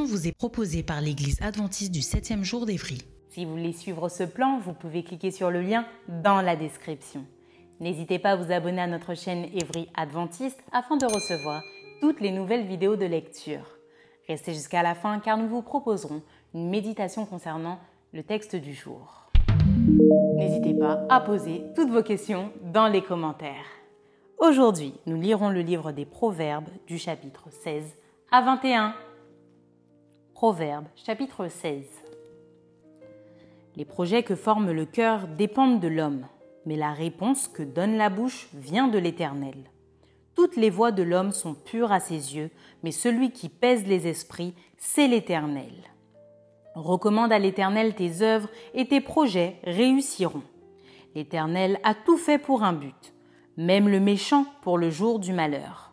Vous est proposée par l'Église adventiste du 7e jour d'Évry. Si vous voulez suivre ce plan, vous pouvez cliquer sur le lien dans la description. N'hésitez pas à vous abonner à notre chaîne Évry Adventiste afin de recevoir toutes les nouvelles vidéos de lecture. Restez jusqu'à la fin car nous vous proposerons une méditation concernant le texte du jour. N'hésitez pas à poser toutes vos questions dans les commentaires. Aujourd'hui, nous lirons le livre des Proverbes du chapitre 16 à 21. Proverbe chapitre 16 Les projets que forme le cœur dépendent de l'homme, mais la réponse que donne la bouche vient de l'Éternel. Toutes les voies de l'homme sont pures à ses yeux, mais celui qui pèse les esprits, c'est l'Éternel. Recommande à l'Éternel tes œuvres et tes projets réussiront. L'Éternel a tout fait pour un but, même le méchant pour le jour du malheur.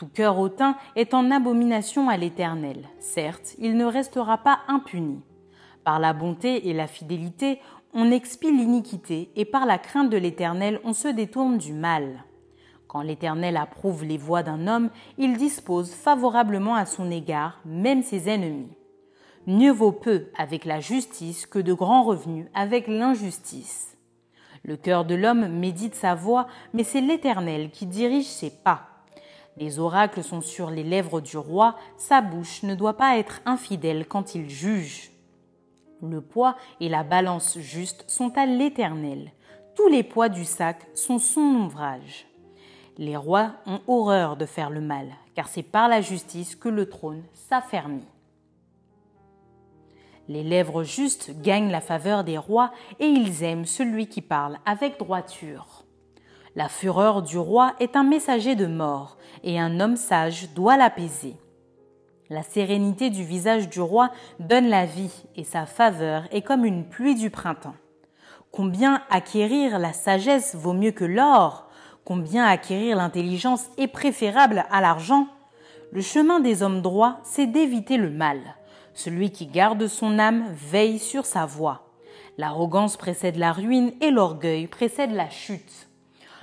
Tout cœur hautain est en abomination à l'Éternel. Certes, il ne restera pas impuni. Par la bonté et la fidélité, on expie l'iniquité, et par la crainte de l'Éternel, on se détourne du mal. Quand l'Éternel approuve les voies d'un homme, il dispose favorablement à son égard, même ses ennemis. Mieux vaut peu avec la justice que de grands revenus avec l'injustice. Le cœur de l'homme médite sa voie, mais c'est l'Éternel qui dirige ses pas. Les oracles sont sur les lèvres du roi, sa bouche ne doit pas être infidèle quand il juge. Le poids et la balance juste sont à l'Éternel. Tous les poids du sac sont son ouvrage. Les rois ont horreur de faire le mal, car c'est par la justice que le trône s'affermit. Les lèvres justes gagnent la faveur des rois et ils aiment celui qui parle avec droiture. La fureur du roi est un messager de mort, et un homme sage doit l'apaiser. La sérénité du visage du roi donne la vie, et sa faveur est comme une pluie du printemps. Combien acquérir la sagesse vaut mieux que l'or? Combien acquérir l'intelligence est préférable à l'argent? Le chemin des hommes droits, c'est d'éviter le mal. Celui qui garde son âme veille sur sa voie. L'arrogance précède la ruine et l'orgueil précède la chute.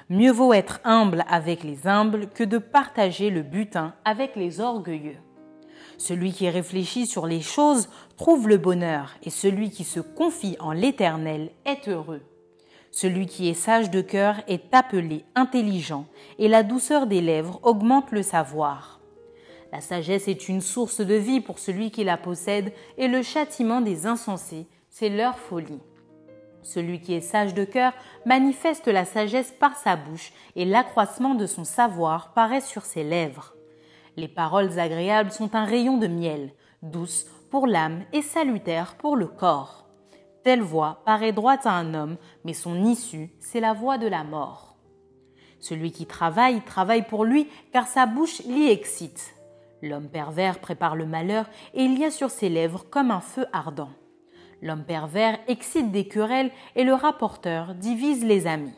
Mieux vaut être humble avec les humbles que de partager le butin avec les orgueilleux. Celui qui réfléchit sur les choses trouve le bonheur, et celui qui se confie en l'Éternel est heureux. Celui qui est sage de cœur est appelé intelligent, et la douceur des lèvres augmente le savoir. La sagesse est une source de vie pour celui qui la possède, et le châtiment des insensés, c'est leur folie. Celui qui est sage de cœur manifeste la sagesse par sa bouche et l'accroissement de son savoir paraît sur ses lèvres. Les paroles agréables sont un rayon de miel, douce pour l'âme et salutaire pour le corps. Telle voix paraît droite à un homme, mais son issue, c'est la voix de la mort. Celui qui travaille, travaille pour lui, car sa bouche l'y excite. L'homme pervers prépare le malheur, et il y a sur ses lèvres comme un feu ardent. L'homme pervers excite des querelles et le rapporteur divise les amis.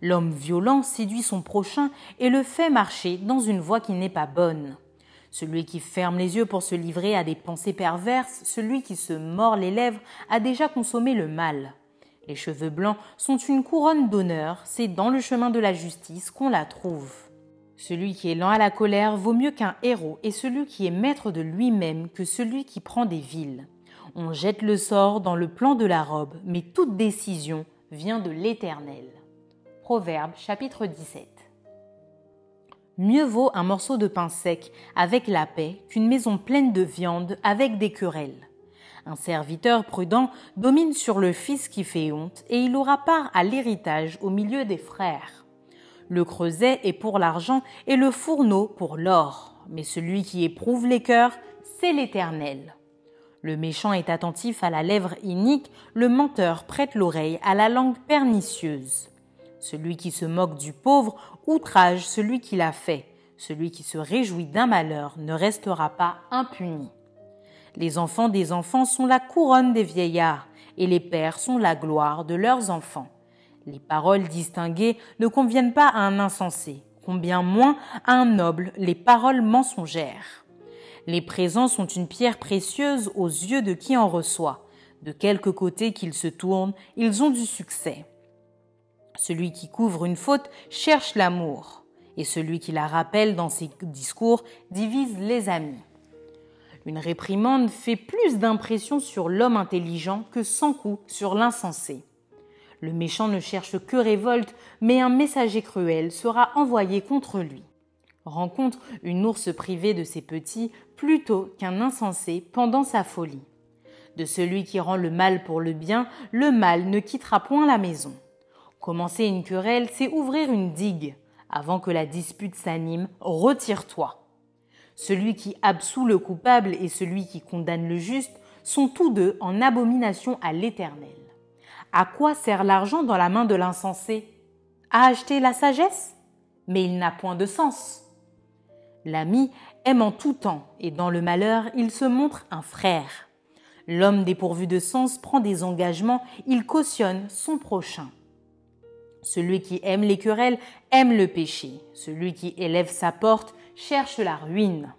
L'homme violent séduit son prochain et le fait marcher dans une voie qui n'est pas bonne. Celui qui ferme les yeux pour se livrer à des pensées perverses, celui qui se mord les lèvres, a déjà consommé le mal. Les cheveux blancs sont une couronne d'honneur, c'est dans le chemin de la justice qu'on la trouve. Celui qui est lent à la colère vaut mieux qu'un héros, et celui qui est maître de lui-même que celui qui prend des villes. On jette le sort dans le plan de la robe, mais toute décision vient de l'Éternel. Proverbe chapitre 17. Mieux vaut un morceau de pain sec avec la paix qu'une maison pleine de viande avec des querelles. Un serviteur prudent domine sur le fils qui fait honte et il aura part à l'héritage au milieu des frères. Le creuset est pour l'argent et le fourneau pour l'or. Mais celui qui éprouve les cœurs, c'est l'Éternel. Le méchant est attentif à la lèvre inique, le menteur prête l'oreille à la langue pernicieuse. Celui qui se moque du pauvre outrage celui qui l'a fait. Celui qui se réjouit d'un malheur ne restera pas impuni. Les enfants des enfants sont la couronne des vieillards, et les pères sont la gloire de leurs enfants. Les paroles distinguées ne conviennent pas à un insensé, combien moins à un noble les paroles mensongères. Les présents sont une pierre précieuse aux yeux de qui en reçoit. De quelque côté qu'ils se tournent, ils ont du succès. Celui qui couvre une faute cherche l'amour, et celui qui la rappelle dans ses discours divise les amis. Une réprimande fait plus d'impression sur l'homme intelligent que cent coups sur l'insensé. Le méchant ne cherche que révolte, mais un messager cruel sera envoyé contre lui. Rencontre une ours privée de ses petits plutôt qu'un insensé pendant sa folie. De celui qui rend le mal pour le bien, le mal ne quittera point la maison. Commencer une querelle, c'est ouvrir une digue. Avant que la dispute s'anime, retire-toi. Celui qui absout le coupable et celui qui condamne le juste sont tous deux en abomination à l'Éternel. À quoi sert l'argent dans la main de l'insensé? À acheter la sagesse? Mais il n'a point de sens. L'ami aime en tout temps, et dans le malheur, il se montre un frère. L'homme dépourvu de sens prend des engagements, il cautionne son prochain. Celui qui aime les querelles aime le péché. Celui qui élève sa porte cherche la ruine.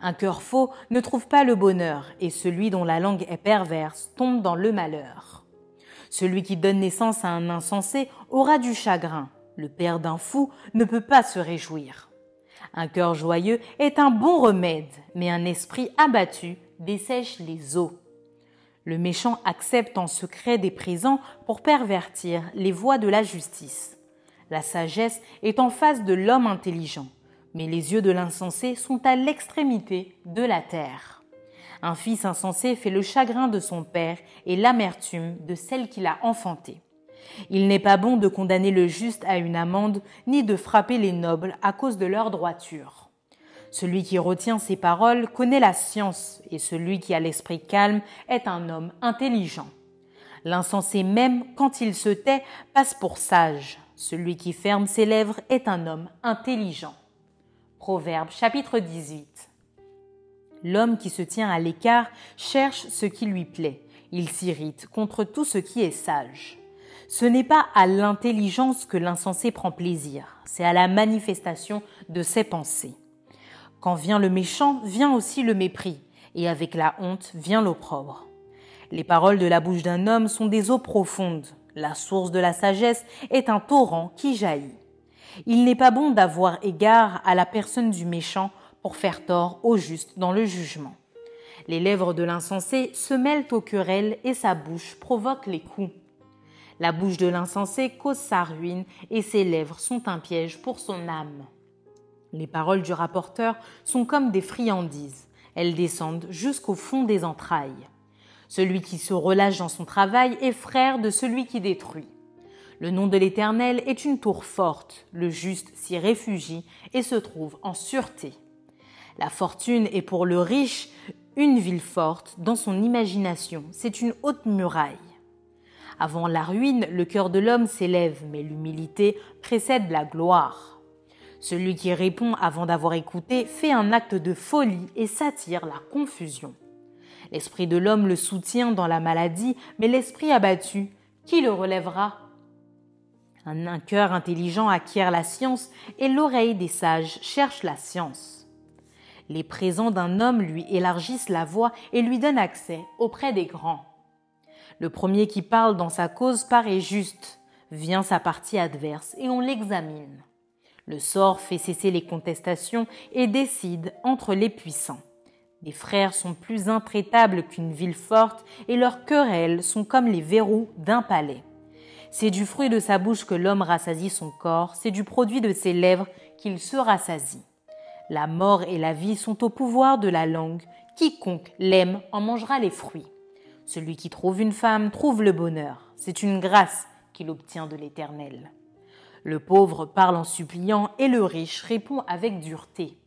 Un cœur faux ne trouve pas le bonheur, et celui dont la langue est perverse tombe dans le malheur. Celui qui donne naissance à un insensé aura du chagrin. Le père d'un fou ne peut pas se réjouir. Un cœur joyeux est un bon remède, mais un esprit abattu dessèche les eaux. Le méchant accepte en secret des présents pour pervertir les voies de la justice. La sagesse est en face de l'homme intelligent, mais les yeux de l'insensé sont à l'extrémité de la terre. Un fils insensé fait le chagrin de son père et l'amertume de celle qui l'a enfanté. Il n'est pas bon de condamner le juste à une amende, ni de frapper les nobles à cause de leur droiture. Celui qui retient ses paroles connaît la science, et celui qui a l'esprit calme est un homme intelligent. L'insensé même, quand il se tait, passe pour sage. Celui qui ferme ses lèvres est un homme intelligent. Proverbe chapitre 18. L'homme qui se tient à l'écart cherche ce qui lui plaît. Il s'irrite contre tout ce qui est sage. Ce n'est pas à l'intelligence que l'insensé prend plaisir, c'est à la manifestation de ses pensées. Quand vient le méchant, vient aussi le mépris, et avec la honte vient l'opprobre. Les paroles de la bouche d'un homme sont des eaux profondes. La source de la sagesse est un torrent qui jaillit. Il n'est pas bon d'avoir égard à la personne du méchant pour faire tort au juste dans le jugement. Les lèvres de l'insensé se mêlent aux querelles et sa bouche provoque les coups. La bouche de l'insensé cause sa ruine et ses lèvres sont un piège pour son âme. Les paroles du rapporteur sont comme des friandises. Elles descendent jusqu'au fond des entrailles. Celui qui se relâche dans son travail est frère de celui qui détruit. Le nom de l'Éternel est une tour forte. Le juste s'y réfugie et se trouve en sûreté. La fortune est pour le riche une ville forte dans son imagination, c'est une haute muraille. Avant la ruine, le cœur de l'homme s'élève, mais l'humilité précède la gloire. Celui qui répond avant d'avoir écouté fait un acte de folie et s'attire la confusion. L'esprit de l'homme le soutient dans la maladie, mais l'esprit abattu, qui le relèvera? Un, un cœur intelligent acquiert la science et l'oreille des sages cherche la science. Les présents d'un homme lui élargissent la voie et lui donnent accès auprès des grands. Le premier qui parle dans sa cause paraît juste, vient sa partie adverse et on l'examine. Le sort fait cesser les contestations et décide entre les puissants. Les frères sont plus intraitables qu'une ville forte et leurs querelles sont comme les verrous d'un palais. C'est du fruit de sa bouche que l'homme rassasie son corps, c'est du produit de ses lèvres qu'il se rassasie. La mort et la vie sont au pouvoir de la langue. Quiconque l'aime en mangera les fruits. Celui qui trouve une femme trouve le bonheur. C'est une grâce qu'il obtient de l'Éternel. Le pauvre parle en suppliant et le riche répond avec dureté.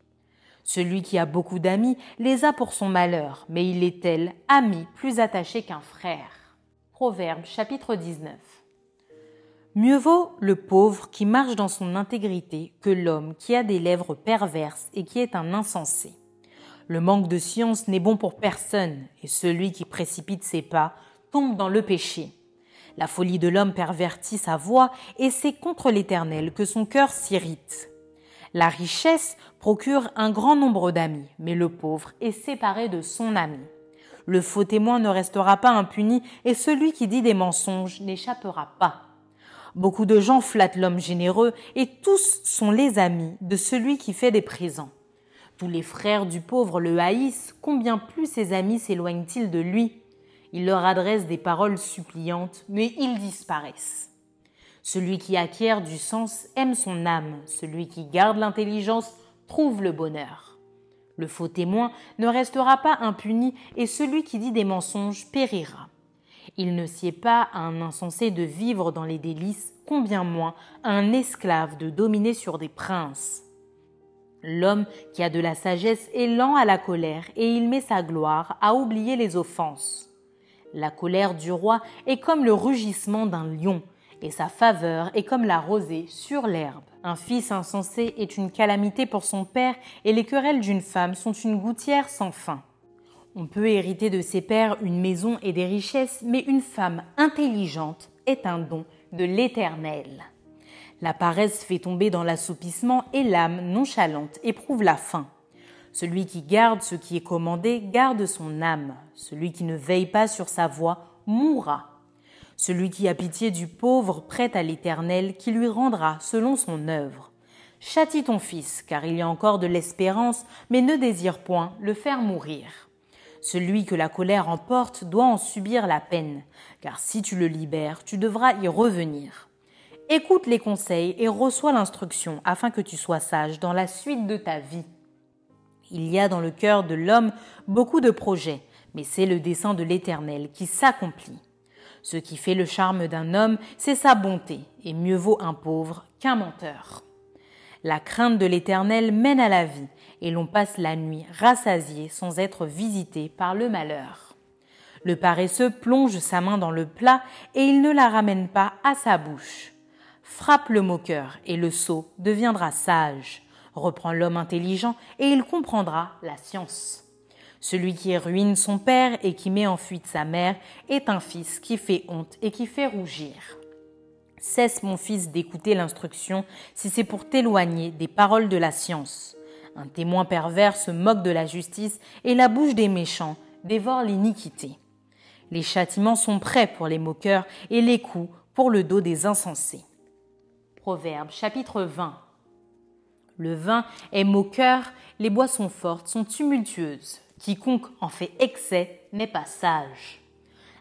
Celui qui a beaucoup d'amis les a pour son malheur, mais il est tel ami plus attaché qu'un frère. Proverbe chapitre 19. Mieux vaut le pauvre qui marche dans son intégrité que l'homme qui a des lèvres perverses et qui est un insensé. Le manque de science n'est bon pour personne, et celui qui précipite ses pas tombe dans le péché. La folie de l'homme pervertit sa voix, et c'est contre l'Éternel que son cœur s'irrite. La richesse procure un grand nombre d'amis, mais le pauvre est séparé de son ami. Le faux témoin ne restera pas impuni, et celui qui dit des mensonges n'échappera pas. Beaucoup de gens flattent l'homme généreux, et tous sont les amis de celui qui fait des présents. Tous les frères du pauvre le haïssent, combien plus ses amis s'éloignent-ils de lui? Il leur adresse des paroles suppliantes, mais ils disparaissent. Celui qui acquiert du sens aime son âme, celui qui garde l'intelligence trouve le bonheur. Le faux témoin ne restera pas impuni et celui qui dit des mensonges périra. Il ne sied pas à un insensé de vivre dans les délices, combien moins à un esclave de dominer sur des princes. L'homme qui a de la sagesse est lent à la colère et il met sa gloire à oublier les offenses. La colère du roi est comme le rugissement d'un lion, et sa faveur est comme la rosée sur l'herbe. Un fils insensé est une calamité pour son père, et les querelles d'une femme sont une gouttière sans fin. On peut hériter de ses pères une maison et des richesses, mais une femme intelligente est un don de l'Éternel. La paresse fait tomber dans l'assoupissement et l'âme nonchalante éprouve la faim. Celui qui garde ce qui est commandé garde son âme. Celui qui ne veille pas sur sa voie mourra. Celui qui a pitié du pauvre prête à l'Éternel qui lui rendra selon son œuvre. Châtie ton fils, car il y a encore de l'espérance, mais ne désire point le faire mourir. Celui que la colère emporte doit en subir la peine, car si tu le libères, tu devras y revenir. Écoute les conseils et reçois l'instruction afin que tu sois sage dans la suite de ta vie. Il y a dans le cœur de l'homme beaucoup de projets, mais c'est le dessein de l'Éternel qui s'accomplit. Ce qui fait le charme d'un homme, c'est sa bonté, et mieux vaut un pauvre qu'un menteur. La crainte de l'Éternel mène à la vie, et l'on passe la nuit rassasié sans être visité par le malheur. Le paresseux plonge sa main dans le plat, et il ne la ramène pas à sa bouche. Frappe le moqueur, et le sot deviendra sage. Reprend l'homme intelligent, et il comprendra la science. Celui qui ruine son père et qui met en fuite sa mère est un fils qui fait honte et qui fait rougir. Cesse, mon fils, d'écouter l'instruction si c'est pour t'éloigner des paroles de la science. Un témoin pervers se moque de la justice et la bouche des méchants dévore l'iniquité. Les châtiments sont prêts pour les moqueurs et les coups pour le dos des insensés. Proverbe chapitre 20 Le vin est moqueur, les boissons fortes sont tumultueuses. Quiconque en fait excès n'est pas sage.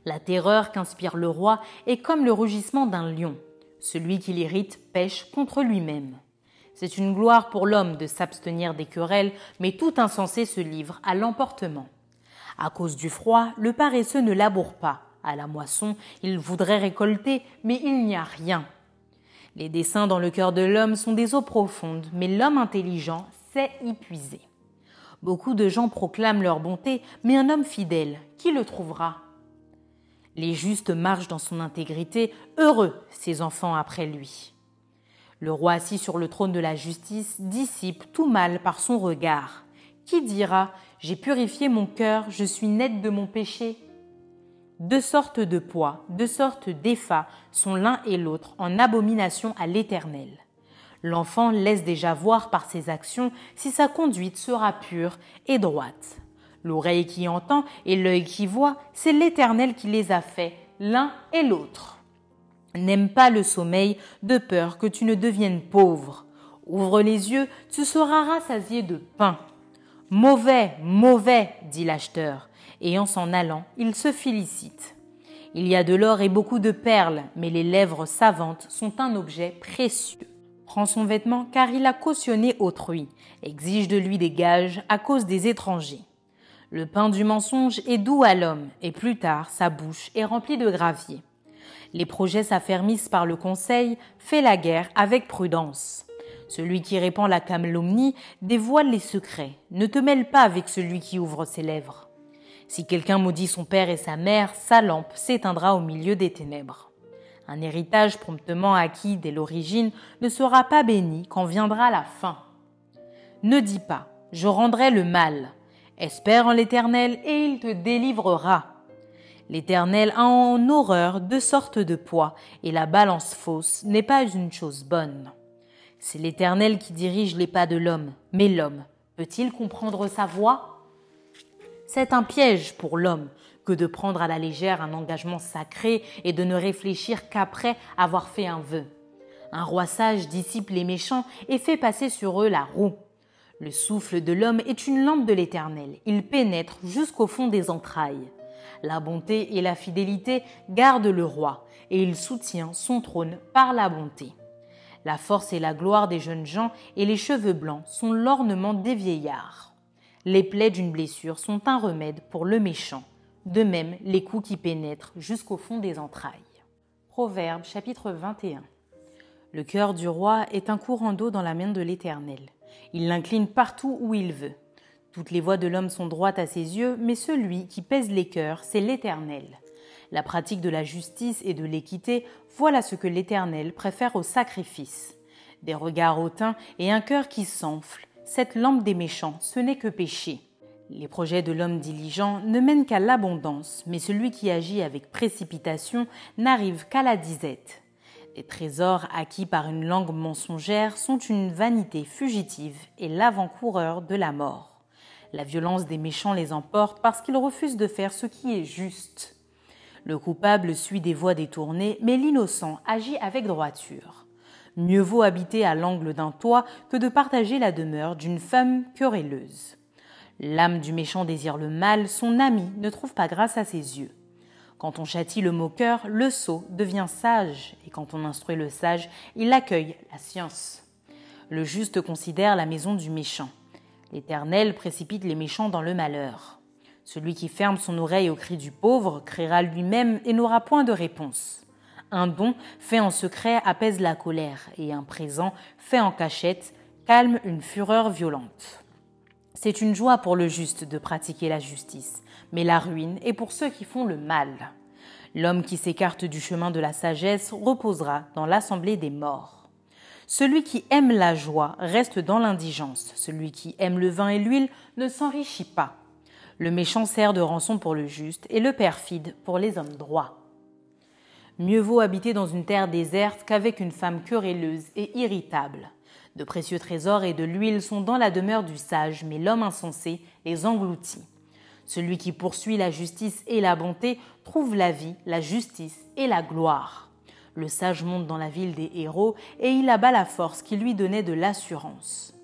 La terreur qu'inspire le roi est comme le rugissement d'un lion. Celui qui l'irrite pêche contre lui-même. C'est une gloire pour l'homme de s'abstenir des querelles, mais tout insensé se livre à l'emportement. À cause du froid, le paresseux ne laboure pas. À la moisson, il voudrait récolter, mais il n'y a rien. Les desseins dans le cœur de l'homme sont des eaux profondes, mais l'homme intelligent sait y puiser. Beaucoup de gens proclament leur bonté, mais un homme fidèle, qui le trouvera? Les justes marchent dans son intégrité, heureux ses enfants après lui. Le roi assis sur le trône de la justice dissipe tout mal par son regard. Qui dira J'ai purifié mon cœur, je suis net de mon péché Deux sortes de poids, deux sortes d'effats sont l'un et l'autre en abomination à l'Éternel. L'enfant laisse déjà voir par ses actions si sa conduite sera pure et droite. L'oreille qui entend et l'œil qui voit, c'est l'Éternel qui les a faits, l'un et l'autre. N'aime pas le sommeil de peur que tu ne deviennes pauvre. Ouvre les yeux, tu seras rassasié de pain. Mauvais, mauvais, dit l'acheteur, et en s'en allant, il se félicite. Il y a de l'or et beaucoup de perles, mais les lèvres savantes sont un objet précieux prend son vêtement car il a cautionné autrui, exige de lui des gages à cause des étrangers. Le pain du mensonge est doux à l'homme, et plus tard sa bouche est remplie de gravier. Les projets s'affermissent par le conseil, fait la guerre avec prudence. Celui qui répand la calomnie dévoile les secrets. Ne te mêle pas avec celui qui ouvre ses lèvres. Si quelqu'un maudit son père et sa mère, sa lampe s'éteindra au milieu des ténèbres. Un héritage promptement acquis dès l'origine ne sera pas béni quand viendra la fin. Ne dis pas, je rendrai le mal. Espère en l'Éternel et il te délivrera. L'Éternel a en horreur deux sortes de poids, et la balance fausse n'est pas une chose bonne. C'est l'Éternel qui dirige les pas de l'homme. Mais l'homme peut-il comprendre sa voix? C'est un piège pour l'homme que de prendre à la légère un engagement sacré et de ne réfléchir qu'après avoir fait un vœu. Un roi sage dissipe les méchants et fait passer sur eux la roue. Le souffle de l'homme est une lampe de l'Éternel. Il pénètre jusqu'au fond des entrailles. La bonté et la fidélité gardent le roi, et il soutient son trône par la bonté. La force et la gloire des jeunes gens et les cheveux blancs sont l'ornement des vieillards. Les plaies d'une blessure sont un remède pour le méchant, de même les coups qui pénètrent jusqu'au fond des entrailles. Proverbe chapitre 21 Le cœur du roi est un courant d'eau dans la main de l'Éternel. Il l'incline partout où il veut. Toutes les voies de l'homme sont droites à ses yeux, mais celui qui pèse les cœurs, c'est l'Éternel. La pratique de la justice et de l'équité, voilà ce que l'Éternel préfère au sacrifice. Des regards hautains et un cœur qui s'enfle, cette lampe des méchants, ce n'est que péché. Les projets de l'homme diligent ne mènent qu'à l'abondance, mais celui qui agit avec précipitation n'arrive qu'à la disette. Les trésors acquis par une langue mensongère sont une vanité fugitive et l'avant-coureur de la mort. La violence des méchants les emporte parce qu'ils refusent de faire ce qui est juste. Le coupable suit des voies détournées, mais l'innocent agit avec droiture. Mieux vaut habiter à l'angle d'un toit que de partager la demeure d'une femme querelleuse. L'âme du méchant désire le mal, son ami ne trouve pas grâce à ses yeux. Quand on châtie le moqueur, le sot devient sage, et quand on instruit le sage, il accueille la science. Le juste considère la maison du méchant. L'Éternel précipite les méchants dans le malheur. Celui qui ferme son oreille au cri du pauvre criera lui-même et n'aura point de réponse. Un don fait en secret apaise la colère, et un présent fait en cachette calme une fureur violente. C'est une joie pour le juste de pratiquer la justice, mais la ruine est pour ceux qui font le mal. L'homme qui s'écarte du chemin de la sagesse reposera dans l'assemblée des morts. Celui qui aime la joie reste dans l'indigence, celui qui aime le vin et l'huile ne s'enrichit pas. Le méchant sert de rançon pour le juste et le perfide pour les hommes droits. Mieux vaut habiter dans une terre déserte qu'avec une femme querelleuse et irritable. De précieux trésors et de l'huile sont dans la demeure du sage, mais l'homme insensé les engloutit. Celui qui poursuit la justice et la bonté trouve la vie, la justice et la gloire. Le sage monte dans la ville des héros et il abat la force qui lui donnait de l'assurance.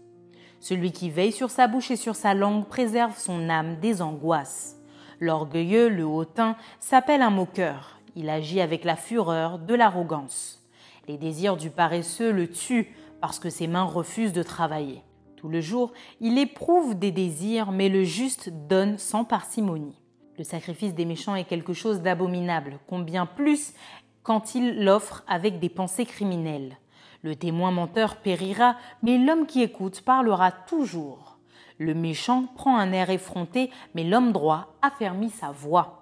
Celui qui veille sur sa bouche et sur sa langue préserve son âme des angoisses. L'orgueilleux, le hautain, s'appelle un moqueur. Il agit avec la fureur de l'arrogance. Les désirs du paresseux le tuent parce que ses mains refusent de travailler. Tout le jour, il éprouve des désirs, mais le juste donne sans parcimonie. Le sacrifice des méchants est quelque chose d'abominable, combien plus quand il l'offre avec des pensées criminelles. Le témoin menteur périra, mais l'homme qui écoute parlera toujours. Le méchant prend un air effronté, mais l'homme droit affermit sa voix.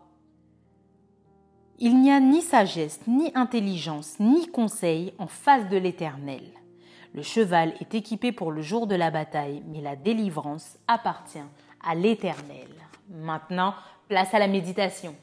Il n'y a ni sagesse, ni intelligence, ni conseil en face de l'Éternel. Le cheval est équipé pour le jour de la bataille, mais la délivrance appartient à l'Éternel. Maintenant, place à la méditation.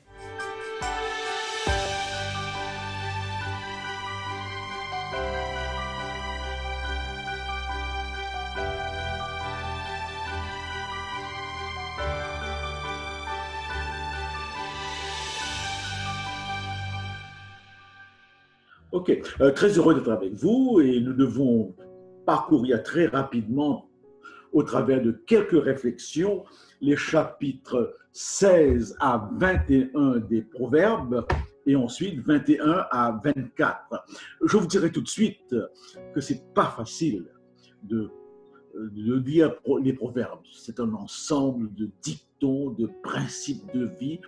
Euh, très heureux d'être avec vous et nous devons parcourir très rapidement au travers de quelques réflexions les chapitres 16 à 21 des Proverbes et ensuite 21 à 24. Je vous dirai tout de suite que c'est pas facile de lire les Proverbes. C'est un ensemble de dictons, de principes de vie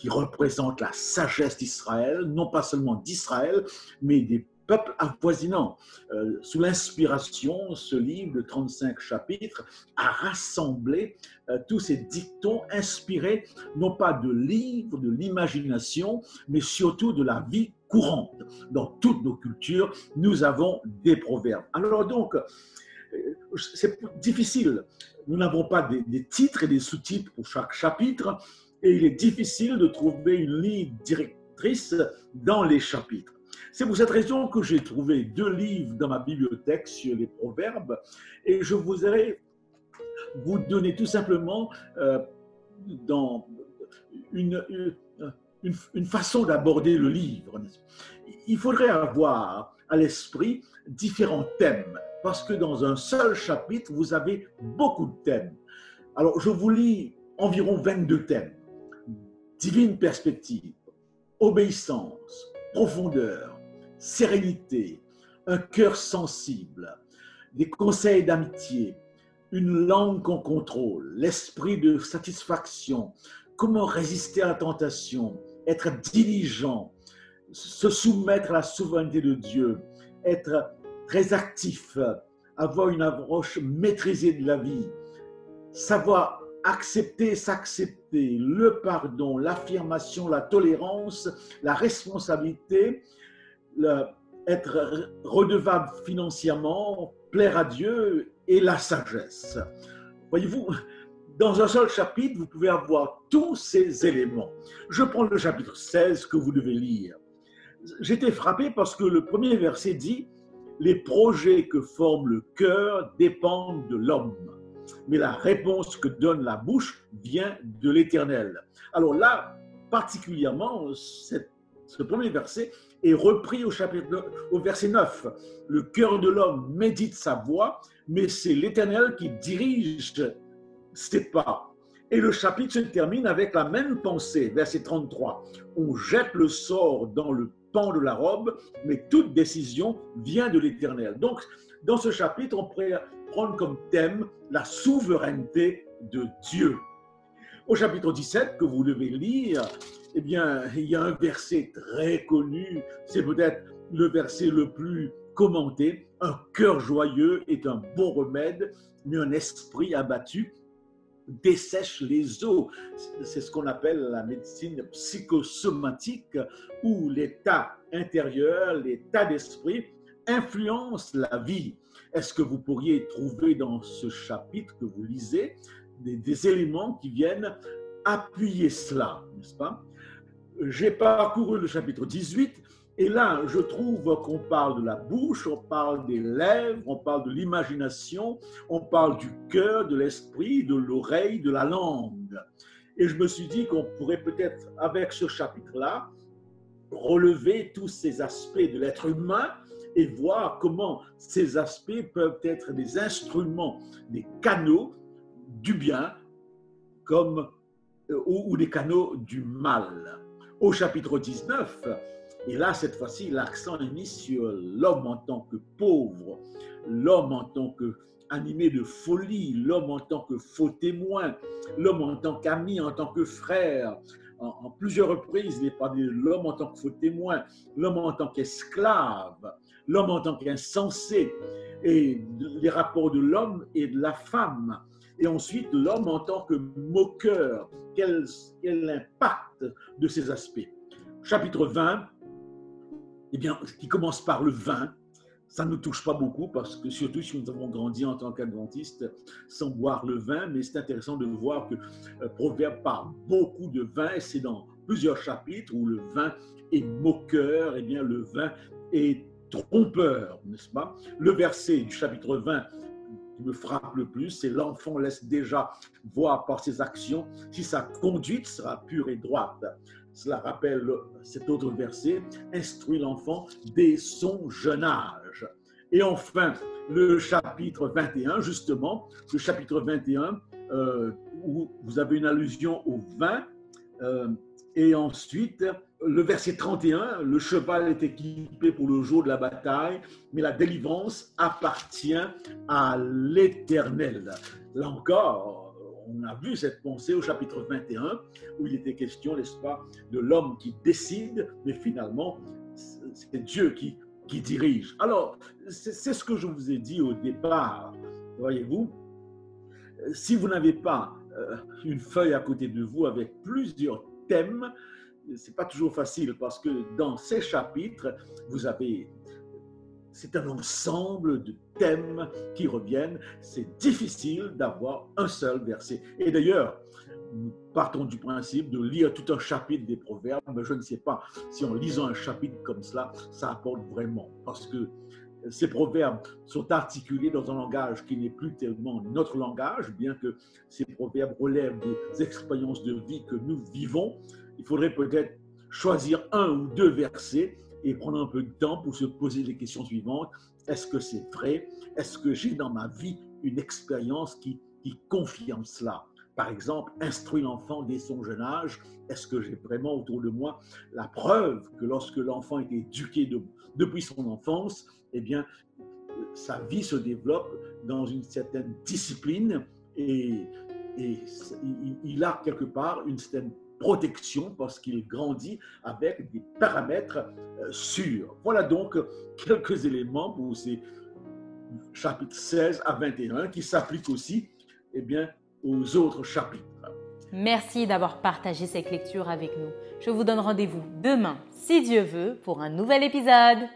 qui représente la sagesse d'Israël, non pas seulement d'Israël, mais des peuples avoisinants. Euh, sous l'inspiration, ce livre de 35 chapitres a rassemblé euh, tous ces dictons inspirés non pas de livres, de l'imagination, mais surtout de la vie courante. Dans toutes nos cultures, nous avons des proverbes. Alors donc, euh, c'est difficile. Nous n'avons pas des, des titres et des sous-titres pour chaque chapitre, et il est difficile de trouver une ligne directrice dans les chapitres. C'est pour cette raison que j'ai trouvé deux livres dans ma bibliothèque sur les proverbes et je voudrais vous donner tout simplement euh, dans une, une, une façon d'aborder le livre. Il faudrait avoir à l'esprit différents thèmes parce que dans un seul chapitre, vous avez beaucoup de thèmes. Alors, je vous lis environ 22 thèmes. Divine perspective, obéissance, profondeur, sérénité, un cœur sensible, des conseils d'amitié, une langue qu'on contrôle, l'esprit de satisfaction, comment résister à la tentation, être diligent, se soumettre à la souveraineté de Dieu, être très actif, avoir une approche maîtrisée de la vie, savoir accepter, s'accepter, le pardon, l'affirmation, la tolérance, la responsabilité, être redevable financièrement, plaire à Dieu et la sagesse. Voyez-vous, dans un seul chapitre, vous pouvez avoir tous ces éléments. Je prends le chapitre 16 que vous devez lire. J'étais frappé parce que le premier verset dit, les projets que forme le cœur dépendent de l'homme, mais la réponse que donne la bouche vient de l'Éternel. Alors là, particulièrement, ce premier verset est repris au, chapitre, au verset 9. Le cœur de l'homme médite sa voix, mais c'est l'Éternel qui dirige ses pas. Et le chapitre se termine avec la même pensée, verset 33. On jette le sort dans le pan de la robe, mais toute décision vient de l'Éternel. Donc, dans ce chapitre, on pourrait prendre comme thème la souveraineté de Dieu. Au chapitre 17, que vous devez lire, eh bien, il y a un verset très connu, c'est peut-être le verset le plus commenté. Un cœur joyeux est un bon remède, mais un esprit abattu dessèche les os. C'est ce qu'on appelle la médecine psychosomatique, où l'état intérieur, l'état d'esprit influence la vie. Est-ce que vous pourriez trouver dans ce chapitre que vous lisez des, éléments qui viennent appuyer cela, n'est-ce pas? J'ai parcouru le chapitre 18 et là, je trouve qu'on parle de la bouche, on parle des lèvres, on parle de l'imagination, on parle du cœur, de l'esprit, de l'oreille, de la langue. Et je me suis dit qu'on pourrait peut-être, avec ce chapitre-là, relever tous ces aspects de l'être humain et voir comment ces aspects peuvent être des instruments, des canaux du bien comme, euh, ou des canaux du mal au chapitre 19. Et là, cette fois-ci, l'accent est mis sur l'homme en tant que pauvre, l'homme en tant que animé de folie, l'homme en tant que faux témoin, l'homme en tant qu'ami, en tant que frère. En, plusieurs reprises, il est parlé de l'homme en tant que faux témoin, l'homme en tant qu'esclave, l'homme en tant qu'insensé, et les rapports de l'homme et de la femme. Et ensuite, l'homme en tant que moqueur, quel, quel impact de ces aspects? Chapitre 20, eh bien, qui commence par le vin, ça ne nous touche pas beaucoup parce que surtout si nous avons grandi en tant qu'adventistes sans boire le vin, mais c'est intéressant de voir que euh, Proverbe parle beaucoup de vin c'est dans plusieurs chapitres où le vin est moqueur, et eh bien le vin est trompeur, n'est-ce pas? Le verset du chapitre 20 me frappe le plus, c'est l'enfant laisse déjà voir par ses actions si sa conduite sera pure et droite. Cela rappelle cet autre verset, instruit l'enfant dès son jeune âge. Et enfin, le chapitre 21, justement, le chapitre 21, euh, où vous avez une allusion au vin, euh, et ensuite, le verset 31, le cheval est équipé pour le jour de la bataille, mais la délivrance appartient à l'Éternel. Là encore, on a vu cette pensée au chapitre 21, où il était question, n'est-ce pas, de l'homme qui décide, mais finalement, c'est Dieu qui, qui dirige. Alors, c'est ce que je vous ai dit au départ, voyez-vous. Si vous n'avez pas euh, une feuille à côté de vous avec plusieurs thèmes, c'est pas toujours facile parce que dans ces chapitres, vous avez c'est un ensemble de thèmes qui reviennent. C'est difficile d'avoir un seul verset. Et d'ailleurs, nous partons du principe de lire tout un chapitre des proverbes. Mais je ne sais pas si en lisant un chapitre comme cela, ça apporte vraiment. Parce que ces proverbes sont articulés dans un langage qui n'est plus tellement notre langage, bien que ces proverbes relèvent des expériences de vie que nous vivons. Il faudrait peut-être choisir un ou deux versets et prendre un peu de temps pour se poser les questions suivantes. Est-ce que c'est vrai? Est-ce que j'ai dans ma vie une expérience qui, qui confirme cela? Par exemple, instruire l'enfant dès son jeune âge, est-ce que j'ai vraiment autour de moi la preuve que lorsque l'enfant est éduqué depuis son enfance, eh bien, sa vie se développe dans une certaine discipline et, et il a quelque part une certaine protection parce qu'il grandit avec des paramètres euh, sûrs. Voilà donc quelques éléments pour ces chapitres 16 à 21 qui s'appliquent aussi eh bien, aux autres chapitres. Merci d'avoir partagé cette lecture avec nous. Je vous donne rendez-vous demain, si Dieu veut, pour un nouvel épisode.